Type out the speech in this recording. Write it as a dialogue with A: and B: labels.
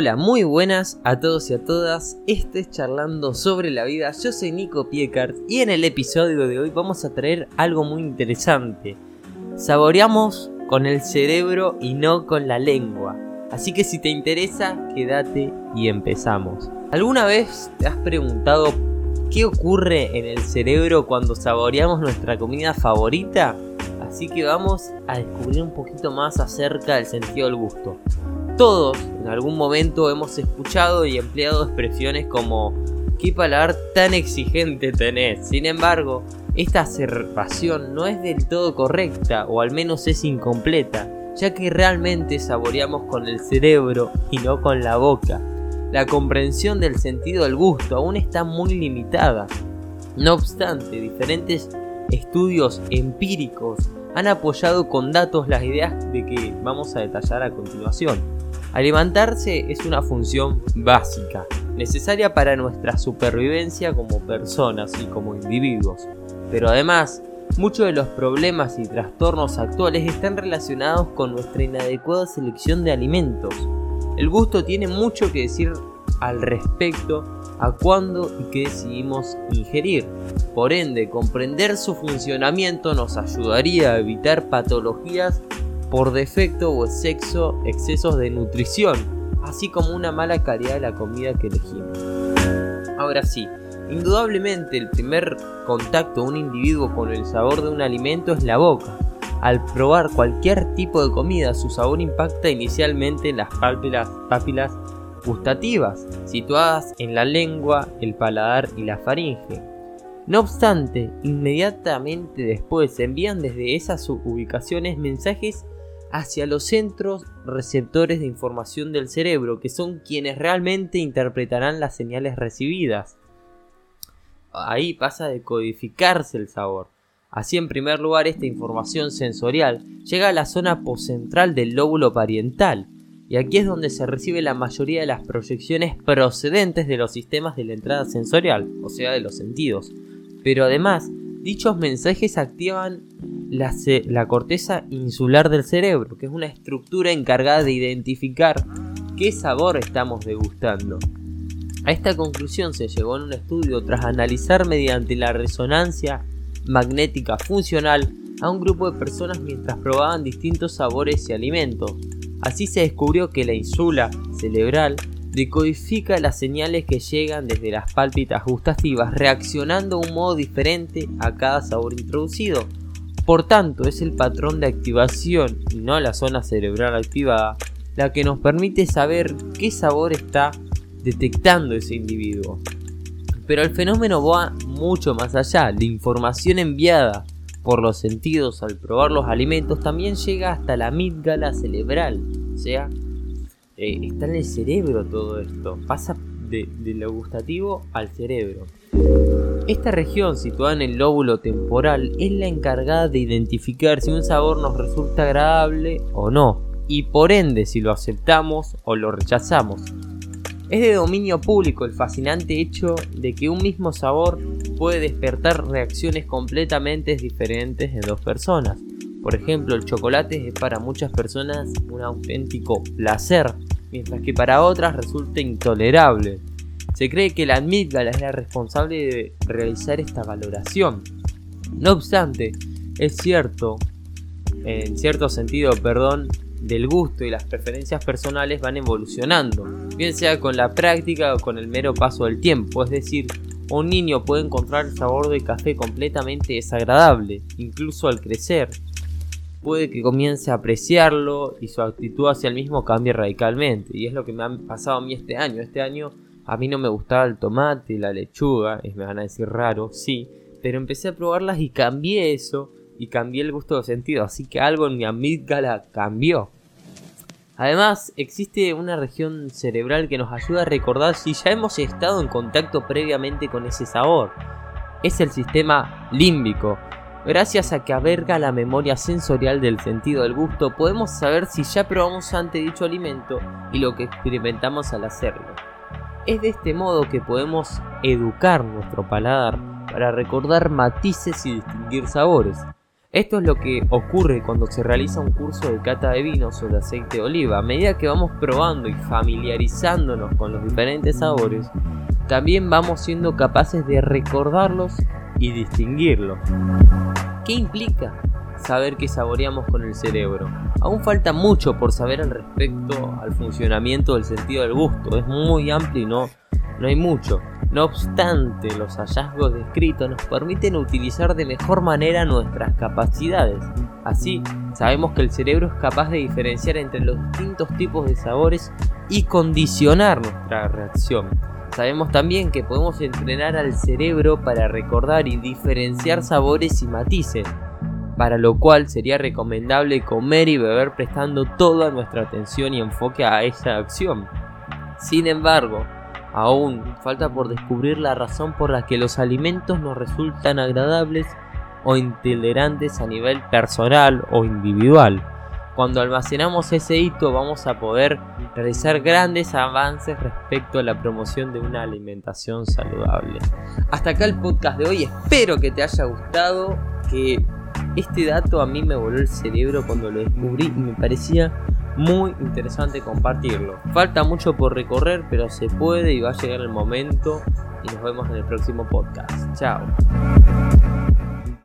A: Hola, muy buenas a todos y a todas. Este es Charlando sobre la vida. Yo soy Nico Piecart y en el episodio de hoy vamos a traer algo muy interesante. Saboreamos con el cerebro y no con la lengua. Así que si te interesa, quédate y empezamos. ¿Alguna vez te has preguntado qué ocurre en el cerebro cuando saboreamos nuestra comida favorita? Así que vamos a descubrir un poquito más acerca del sentido del gusto. Todos en algún momento hemos escuchado y empleado expresiones como ¿qué paladar tan exigente tenés? Sin embargo, esta observación no es del todo correcta o al menos es incompleta, ya que realmente saboreamos con el cerebro y no con la boca. La comprensión del sentido del gusto aún está muy limitada. No obstante, diferentes estudios empíricos han apoyado con datos las ideas de que vamos a detallar a continuación. Alimentarse es una función básica, necesaria para nuestra supervivencia como personas y como individuos. Pero además, muchos de los problemas y trastornos actuales están relacionados con nuestra inadecuada selección de alimentos. El gusto tiene mucho que decir al respecto a cuándo y qué decidimos ingerir. Por ende, comprender su funcionamiento nos ayudaría a evitar patologías por defecto o sexo excesos de nutrición, así como una mala calidad de la comida que elegimos. Ahora sí, indudablemente el primer contacto de un individuo con el sabor de un alimento es la boca. Al probar cualquier tipo de comida, su sabor impacta inicialmente en las papilas gustativas, situadas en la lengua, el paladar y la faringe. No obstante, inmediatamente después se envían desde esas ubicaciones mensajes hacia los centros receptores de información del cerebro, que son quienes realmente interpretarán las señales recibidas. Ahí pasa a decodificarse el sabor. Así, en primer lugar, esta información sensorial llega a la zona poscentral del lóbulo pariental, y aquí es donde se recibe la mayoría de las proyecciones procedentes de los sistemas de la entrada sensorial, o sea, de los sentidos. Pero además, dichos mensajes activan la, corteza insular del cerebro, que es una estructura encargada de identificar qué sabor estamos degustando. A esta conclusión se llegó en un estudio tras analizar mediante la resonancia magnética funcional a un grupo de personas mientras probaban distintos sabores y alimentos. Así se descubrió que la insula cerebral decodifica las señales que llegan desde las pálpitas gustativas reaccionando de un modo diferente a cada sabor introducido. Por tanto, es el patrón de activación y no la zona cerebral activada la que nos permite saber qué sabor está detectando ese individuo. Pero el fenómeno va mucho más allá. La información enviada por los sentidos al probar los alimentos también llega hasta la amígdala cerebral. O sea, eh, está en el cerebro todo esto. Pasa de lo gustativo al cerebro. Esta región situada en el lóbulo temporal es la encargada de identificar si un sabor nos resulta agradable o no, y por ende si lo aceptamos o lo rechazamos. Es de dominio público el fascinante hecho de que un mismo sabor puede despertar reacciones completamente diferentes en dos personas. Por ejemplo, el chocolate es para muchas personas un auténtico placer, mientras que para otras resulta intolerable. Se cree que la amígdala es la responsable de realizar esta valoración. No obstante, es cierto, en cierto sentido, perdón, del gusto y las preferencias personales van evolucionando, bien sea con la práctica o con el mero paso del tiempo, es decir, un niño puede encontrar el sabor del café completamente desagradable, incluso al crecer. Puede que comience a apreciarlo y su actitud hacia el mismo cambie radicalmente. Y es lo que me ha pasado a mí este año. Este año a mí no me gustaba el tomate, la lechuga, y me van a decir raro, sí, pero empecé a probarlas y cambié eso y cambié el gusto de sentido, así que algo en mi amígdala cambió. Además, existe una región cerebral que nos ayuda a recordar si ya hemos estado en contacto previamente con ese sabor. Es el sistema límbico. Gracias a que averga la memoria sensorial del sentido del gusto, podemos saber si ya probamos antes dicho alimento y lo que experimentamos al hacerlo. Es de este modo que podemos educar nuestro paladar para recordar matices y distinguir sabores. Esto es lo que ocurre cuando se realiza un curso de cata de vinos o de aceite de oliva. A medida que vamos probando y familiarizándonos con los diferentes sabores, también vamos siendo capaces de recordarlos y distinguirlos. ¿Qué implica saber que saboreamos con el cerebro? Aún falta mucho por saber al respecto al funcionamiento del sentido del gusto. Es muy amplio y no, no hay mucho. No obstante, los hallazgos descritos nos permiten utilizar de mejor manera nuestras capacidades. Así, sabemos que el cerebro es capaz de diferenciar entre los distintos tipos de sabores y condicionar nuestra reacción. Sabemos también que podemos entrenar al cerebro para recordar y diferenciar sabores y matices, para lo cual sería recomendable comer y beber prestando toda nuestra atención y enfoque a esa acción. Sin embargo, aún falta por descubrir la razón por la que los alimentos nos resultan agradables o intolerantes a nivel personal o individual. Cuando almacenamos ese hito vamos a poder realizar grandes avances respecto a la promoción de una alimentación saludable. Hasta acá el podcast de hoy, espero que te haya gustado, que este dato a mí me voló el cerebro cuando lo descubrí y me parecía muy interesante compartirlo. Falta mucho por recorrer, pero se puede y va a llegar el momento y nos vemos en el próximo podcast. Chao.